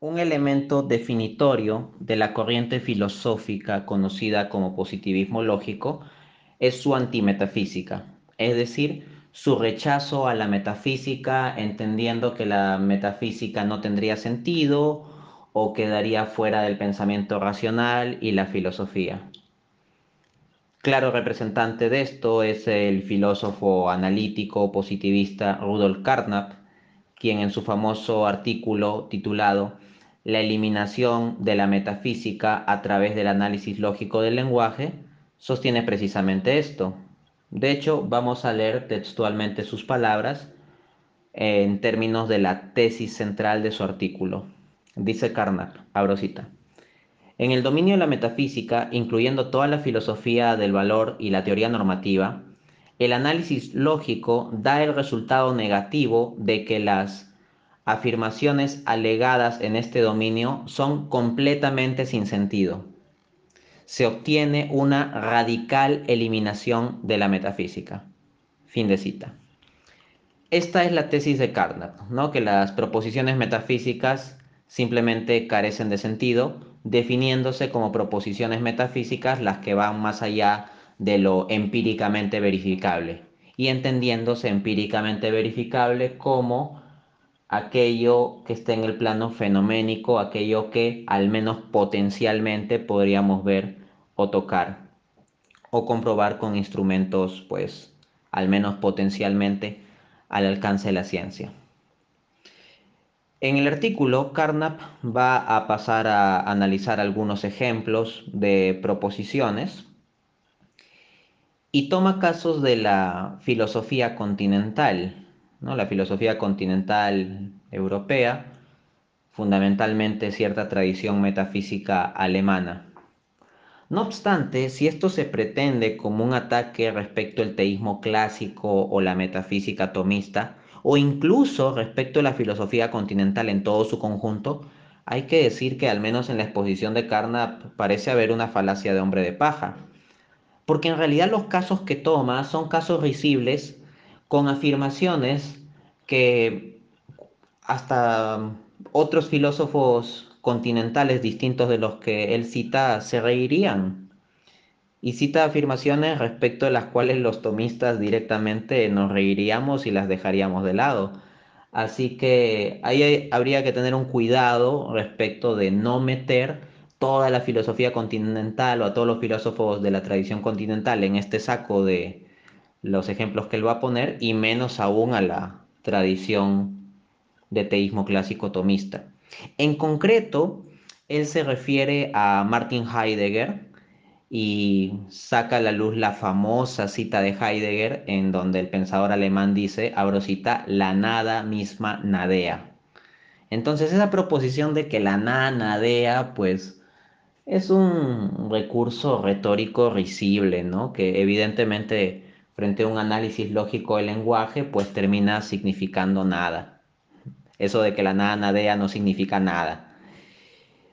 un elemento definitorio de la corriente filosófica conocida como positivismo lógico es su antimetafísica, es decir, su rechazo a la metafísica, entendiendo que la metafísica no tendría sentido o quedaría fuera del pensamiento racional y la filosofía. Claro representante de esto es el filósofo analítico positivista Rudolf Carnap, quien en su famoso artículo titulado La eliminación de la metafísica a través del análisis lógico del lenguaje sostiene precisamente esto. De hecho, vamos a leer textualmente sus palabras en términos de la tesis central de su artículo. Dice Carnap, abro cita. En el dominio de la metafísica, incluyendo toda la filosofía del valor y la teoría normativa, el análisis lógico da el resultado negativo de que las afirmaciones alegadas en este dominio son completamente sin sentido. Se obtiene una radical eliminación de la metafísica. Fin de cita. Esta es la tesis de Carnap, ¿no? que las proposiciones metafísicas simplemente carecen de sentido, definiéndose como proposiciones metafísicas las que van más allá de lo empíricamente verificable y entendiéndose empíricamente verificable como aquello que está en el plano fenoménico, aquello que al menos potencialmente podríamos ver o tocar o comprobar con instrumentos pues al menos potencialmente al alcance de la ciencia. En el artículo, Carnap va a pasar a analizar algunos ejemplos de proposiciones y toma casos de la filosofía continental, ¿no? la filosofía continental europea, fundamentalmente cierta tradición metafísica alemana. No obstante, si esto se pretende como un ataque respecto al teísmo clásico o la metafísica tomista, o incluso respecto a la filosofía continental en todo su conjunto, hay que decir que al menos en la exposición de Carnap parece haber una falacia de hombre de paja. Porque en realidad los casos que toma son casos risibles con afirmaciones que hasta otros filósofos continentales distintos de los que él cita se reirían y cita afirmaciones respecto de las cuales los tomistas directamente nos reiríamos y las dejaríamos de lado. Así que ahí habría que tener un cuidado respecto de no meter toda la filosofía continental o a todos los filósofos de la tradición continental en este saco de los ejemplos que él va a poner y menos aún a la tradición de teísmo clásico tomista. En concreto, él se refiere a Martin Heidegger, y saca a la luz la famosa cita de Heidegger en donde el pensador alemán dice, abro cita, la nada misma nadea. Entonces esa proposición de que la nada nadea, pues es un recurso retórico risible, ¿no? Que evidentemente frente a un análisis lógico del lenguaje, pues termina significando nada. Eso de que la nada nadea no significa nada.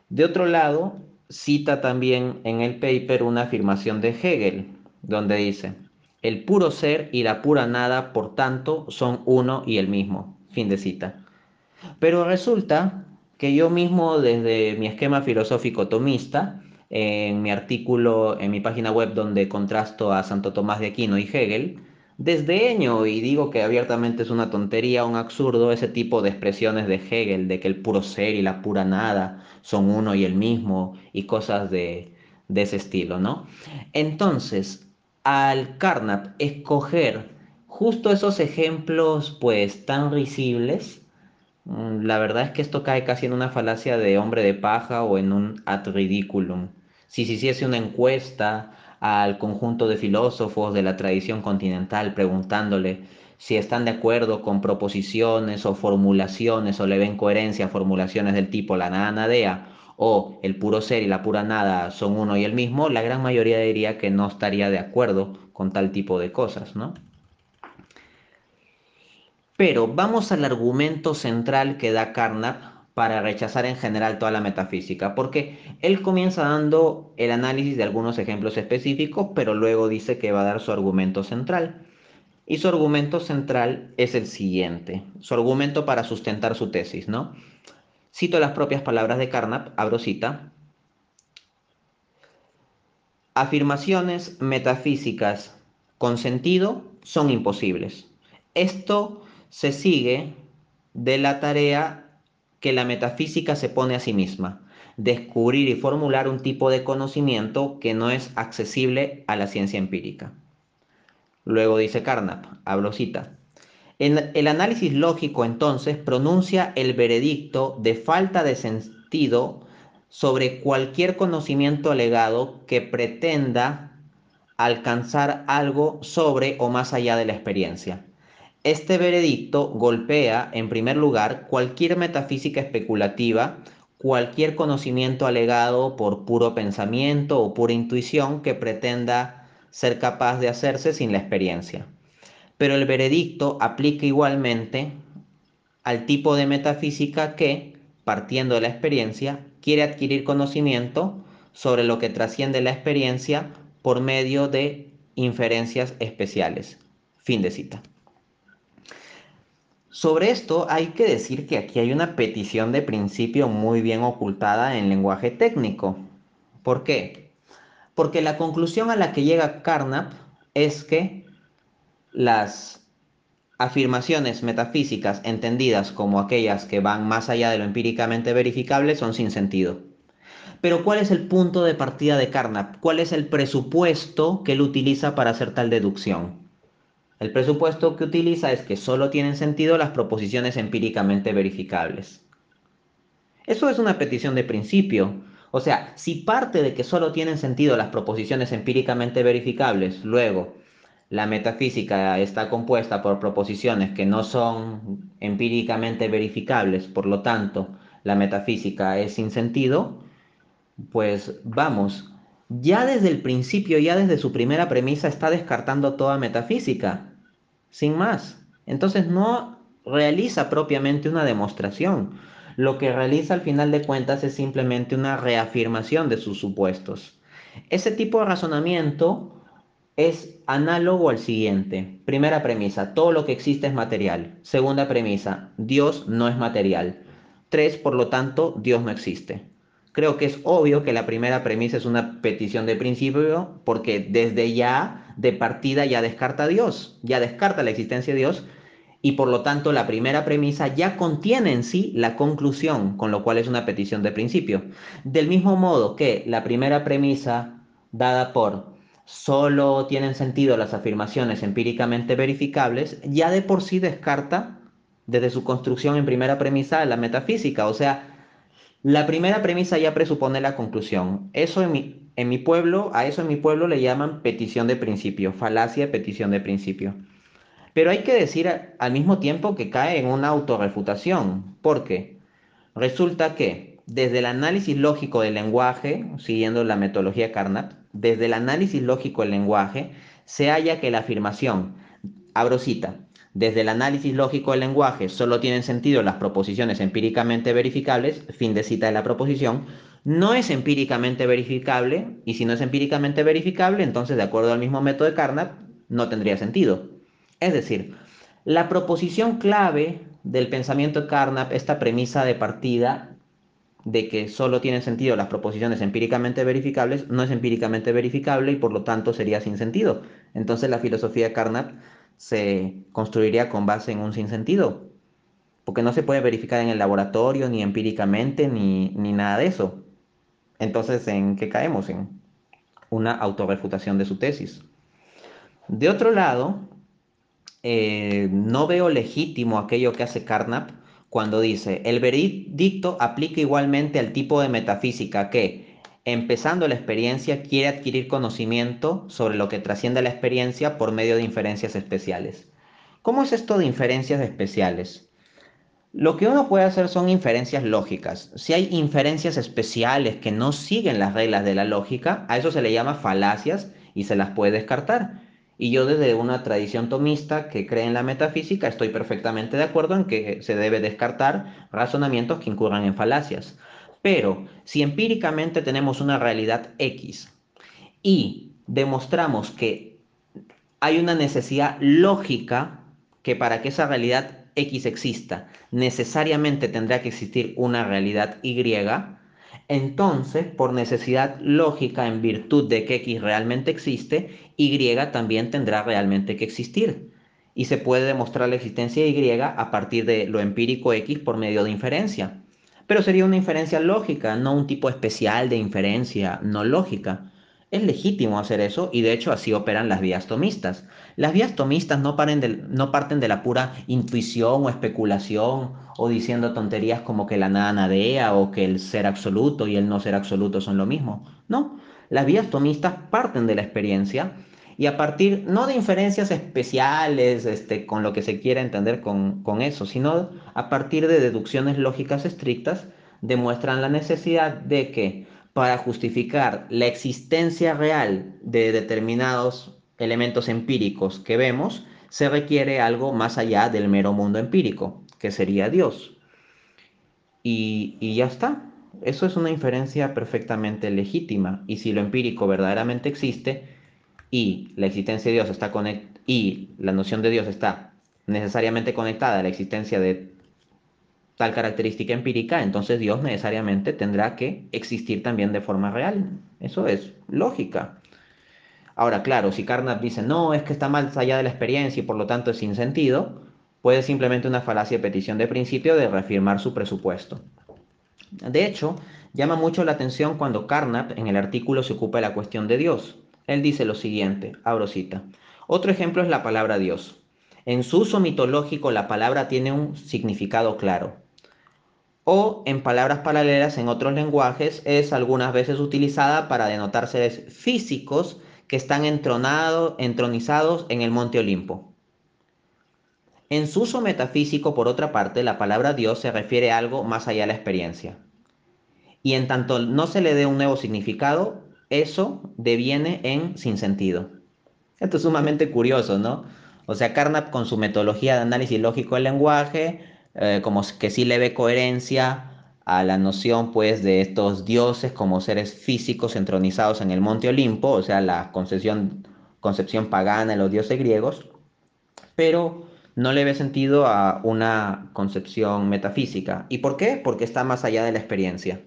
De otro lado, cita también en el paper una afirmación de Hegel, donde dice, el puro ser y la pura nada, por tanto, son uno y el mismo. Fin de cita. Pero resulta que yo mismo, desde mi esquema filosófico tomista, en mi artículo en mi página web donde contrasto a Santo Tomás de Aquino y Hegel, desdeño y digo que abiertamente es una tontería, un absurdo ese tipo de expresiones de Hegel, de que el puro ser y la pura nada son uno y el mismo y cosas de, de ese estilo, ¿no? Entonces, al Carnap escoger justo esos ejemplos pues tan risibles, la verdad es que esto cae casi en una falacia de hombre de paja o en un ad ridiculum. Si se hiciese una encuesta al conjunto de filósofos de la tradición continental preguntándole si están de acuerdo con proposiciones o formulaciones o le ven coherencia a formulaciones del tipo la nada nadea o el puro ser y la pura nada son uno y el mismo, la gran mayoría diría que no estaría de acuerdo con tal tipo de cosas, ¿no? Pero vamos al argumento central que da Carnap para rechazar en general toda la metafísica, porque él comienza dando el análisis de algunos ejemplos específicos, pero luego dice que va a dar su argumento central. Y su argumento central es el siguiente, su argumento para sustentar su tesis, ¿no? Cito las propias palabras de Carnap, abro cita. Afirmaciones metafísicas con sentido son imposibles. Esto se sigue de la tarea que la metafísica se pone a sí misma, descubrir y formular un tipo de conocimiento que no es accesible a la ciencia empírica. Luego dice Carnap, hablo cita. En el análisis lógico entonces pronuncia el veredicto de falta de sentido sobre cualquier conocimiento alegado que pretenda alcanzar algo sobre o más allá de la experiencia. Este veredicto golpea, en primer lugar, cualquier metafísica especulativa, cualquier conocimiento alegado por puro pensamiento o pura intuición que pretenda ser capaz de hacerse sin la experiencia. Pero el veredicto aplica igualmente al tipo de metafísica que, partiendo de la experiencia, quiere adquirir conocimiento sobre lo que trasciende la experiencia por medio de inferencias especiales. Fin de cita. Sobre esto hay que decir que aquí hay una petición de principio muy bien ocultada en lenguaje técnico. ¿Por qué? Porque la conclusión a la que llega Carnap es que las afirmaciones metafísicas entendidas como aquellas que van más allá de lo empíricamente verificable son sin sentido. Pero ¿cuál es el punto de partida de Carnap? ¿Cuál es el presupuesto que él utiliza para hacer tal deducción? El presupuesto que utiliza es que solo tienen sentido las proposiciones empíricamente verificables. Eso es una petición de principio. O sea, si parte de que solo tienen sentido las proposiciones empíricamente verificables, luego la metafísica está compuesta por proposiciones que no son empíricamente verificables, por lo tanto, la metafísica es sin sentido, pues vamos, ya desde el principio, ya desde su primera premisa, está descartando toda metafísica, sin más. Entonces no realiza propiamente una demostración. Lo que realiza al final de cuentas es simplemente una reafirmación de sus supuestos. Ese tipo de razonamiento es análogo al siguiente. Primera premisa, todo lo que existe es material. Segunda premisa, Dios no es material. Tres, por lo tanto, Dios no existe creo que es obvio que la primera premisa es una petición de principio porque desde ya de partida ya descarta a Dios, ya descarta la existencia de Dios y por lo tanto la primera premisa ya contiene en sí la conclusión, con lo cual es una petición de principio. Del mismo modo que la primera premisa dada por solo tienen sentido las afirmaciones empíricamente verificables, ya de por sí descarta desde su construcción en primera premisa la metafísica, o sea, la primera premisa ya presupone la conclusión. Eso en mi, pueblo, a eso en mi pueblo le llaman petición de principio, falacia de petición de principio. Pero hay que decir al mismo tiempo que cae en una autorrefutación, porque resulta que desde el análisis lógico del lenguaje, siguiendo la metodología Carnap, desde el análisis lógico del lenguaje, se halla que la afirmación, abro cita, desde el análisis lógico del lenguaje solo tienen sentido las proposiciones empíricamente verificables, fin de cita de la proposición, no es empíricamente verificable, y si no es empíricamente verificable, entonces de acuerdo al mismo método de Carnap, no tendría sentido. Es decir, la proposición clave del pensamiento de Carnap, esta premisa de partida de que solo tienen sentido las proposiciones empíricamente verificables, no es empíricamente verificable y por lo tanto sería sin sentido. Entonces la filosofía de Carnap se construiría con base en un sinsentido, porque no se puede verificar en el laboratorio, ni empíricamente, ni, nada de eso. Entonces, ¿en qué caemos? En una autorrefutación de su tesis. De otro lado, eh, no veo legítimo aquello que hace Carnap cuando dice, el veredicto aplica igualmente al tipo de metafísica que, empezando la experiencia, quiere adquirir conocimiento sobre lo que trasciende la experiencia por medio de inferencias especiales. ¿Cómo es esto de inferencias especiales? Lo que uno puede hacer son inferencias lógicas. Si hay inferencias especiales que no siguen las reglas de la lógica, a eso se le llama falacias y se las puede descartar. Y yo desde una tradición tomista que cree en la metafísica estoy perfectamente de acuerdo en que se debe descartar razonamientos que incurran en falacias. Pero si empíricamente tenemos una realidad X y demostramos que hay una necesidad lógica que para que esa realidad X exista, necesariamente tendrá que existir una realidad Y, entonces, por necesidad lógica, en virtud de que X realmente existe, Y también tendrá realmente que existir. Y se puede demostrar la existencia de Y a partir de lo empírico X por medio de inferencia. Pero sería una inferencia lógica, no un tipo especial de inferencia no lógica. Es legítimo hacer eso y de hecho así operan las vías tomistas. Las vías tomistas no, no parten de la pura intuición o especulación o diciendo tonterías como que la nada nadea o que el ser absoluto y el no ser absoluto son lo mismo. No, las vías tomistas parten de la experiencia y a partir no de inferencias especiales este, con lo que se quiera entender con, con eso, sino a partir de deducciones lógicas estrictas, demuestran la necesidad de que para justificar la existencia real de determinados elementos empíricos que vemos, se requiere algo más allá del mero mundo empírico, que sería Dios. Y, y, ya está. Eso es una inferencia perfectamente legítima. Y si lo empírico verdaderamente existe y la existencia de Dios está y la noción de Dios está necesariamente conectada a la existencia de tal característica empírica, entonces Dios necesariamente tendrá que existir también de forma real. Eso es lógica. Ahora, claro, si Carnap dice, no, es que está más allá de la experiencia y por lo tanto es sin sentido, puede simplemente una falacia de petición de principio de reafirmar su presupuesto. De hecho, llama mucho la atención cuando Carnap en el artículo se ocupa de la cuestión de Dios. Él dice lo siguiente, abro cita. Otro ejemplo es la palabra Dios. En su uso mitológico la palabra tiene un significado claro o en palabras paralelas en otros lenguajes es algunas veces utilizada para denotar seres físicos que están entronizados en el monte Olimpo. En su uso metafísico, por otra parte, la palabra Dios se refiere a algo más allá de la experiencia. Y en tanto no se le dé un nuevo significado, eso deviene en sin sentido. Esto es sumamente curioso, ¿no? O sea, Carnap con su metodología de análisis lógico del lenguaje eh, como que sí le ve coherencia a la noción pues de estos dioses como seres físicos entronizados en el monte Olimpo, o sea, la concepción, concepción pagana de los dioses griegos, pero no le ve sentido a una concepción metafísica. ¿Y por qué? Porque está más allá de la experiencia.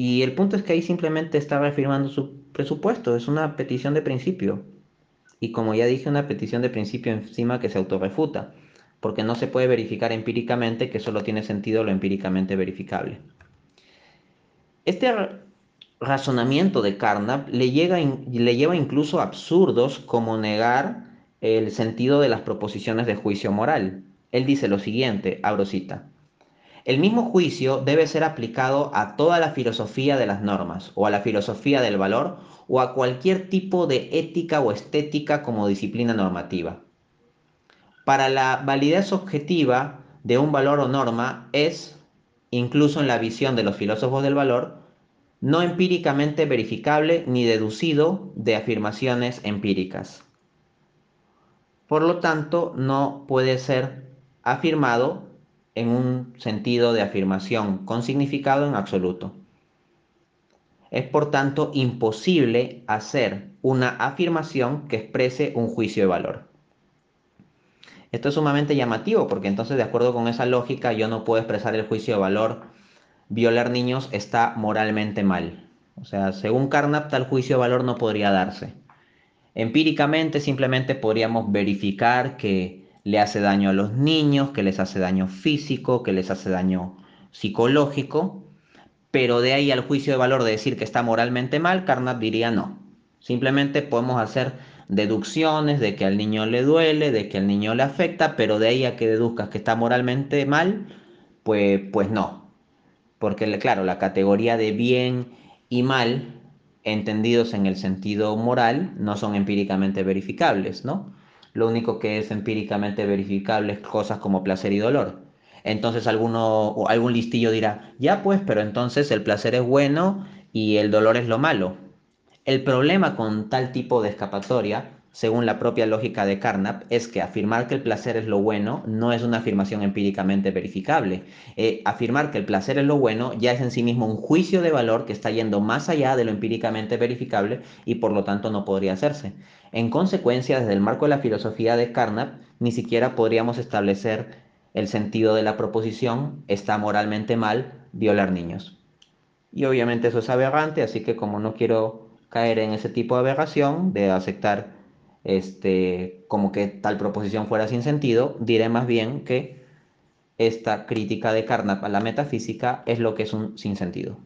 Y el punto es que ahí simplemente está reafirmando su presupuesto, es una petición de principio. Y como ya dije, una petición de principio encima que se autorrefuta porque no se puede verificar empíricamente que solo tiene sentido lo empíricamente verificable. Este razonamiento de Carnap le, le lleva incluso a absurdos como negar el sentido de las proposiciones de juicio moral. Él dice lo siguiente, abro cita. El mismo juicio debe ser aplicado a toda la filosofía de las normas, o a la filosofía del valor, o a cualquier tipo de ética o estética como disciplina normativa para la validez objetiva de un valor o norma es, incluso en la visión de los filósofos del valor, no empíricamente verificable ni deducido de afirmaciones empíricas. Por lo tanto, no puede ser afirmado en un sentido de afirmación con significado en absoluto. Es por tanto imposible hacer una afirmación que exprese un juicio de valor. Esto es sumamente llamativo porque entonces de acuerdo con esa lógica yo no puedo expresar el juicio de valor. Violar niños está moralmente mal. O sea, según Carnap tal juicio de valor no podría darse. Empíricamente simplemente podríamos verificar que le hace daño a los niños, que les hace daño físico, que les hace daño psicológico, pero de ahí al juicio de valor de decir que está moralmente mal, Carnap diría no. Simplemente podemos hacer deducciones de que al niño le duele, de que al niño le afecta, pero de ahí a que deduzcas que está moralmente mal, pues, pues no. Porque claro, la categoría de bien y mal, entendidos en el sentido moral, no son empíricamente verificables, ¿no? Lo único que es empíricamente verificable es cosas como placer y dolor. Entonces alguno, o algún listillo dirá, ya pues, pero entonces el placer es bueno y el dolor es lo malo. El problema con tal tipo de escapatoria, según la propia lógica de Carnap, es que afirmar que el placer es lo bueno no es una afirmación empíricamente verificable. Eh, afirmar que el placer es lo bueno ya es en sí mismo un juicio de valor que está yendo más allá de lo empíricamente verificable y por lo tanto no podría hacerse. En consecuencia, desde el marco de la filosofía de Carnap, ni siquiera podríamos establecer el sentido de la proposición está moralmente mal violar niños. Y obviamente eso es aberrante, así que como no quiero caer en ese tipo de aberración, de aceptar este, como que tal proposición fuera sin sentido, diré más bien que esta crítica de Carnap a la metafísica es lo que es un sinsentido.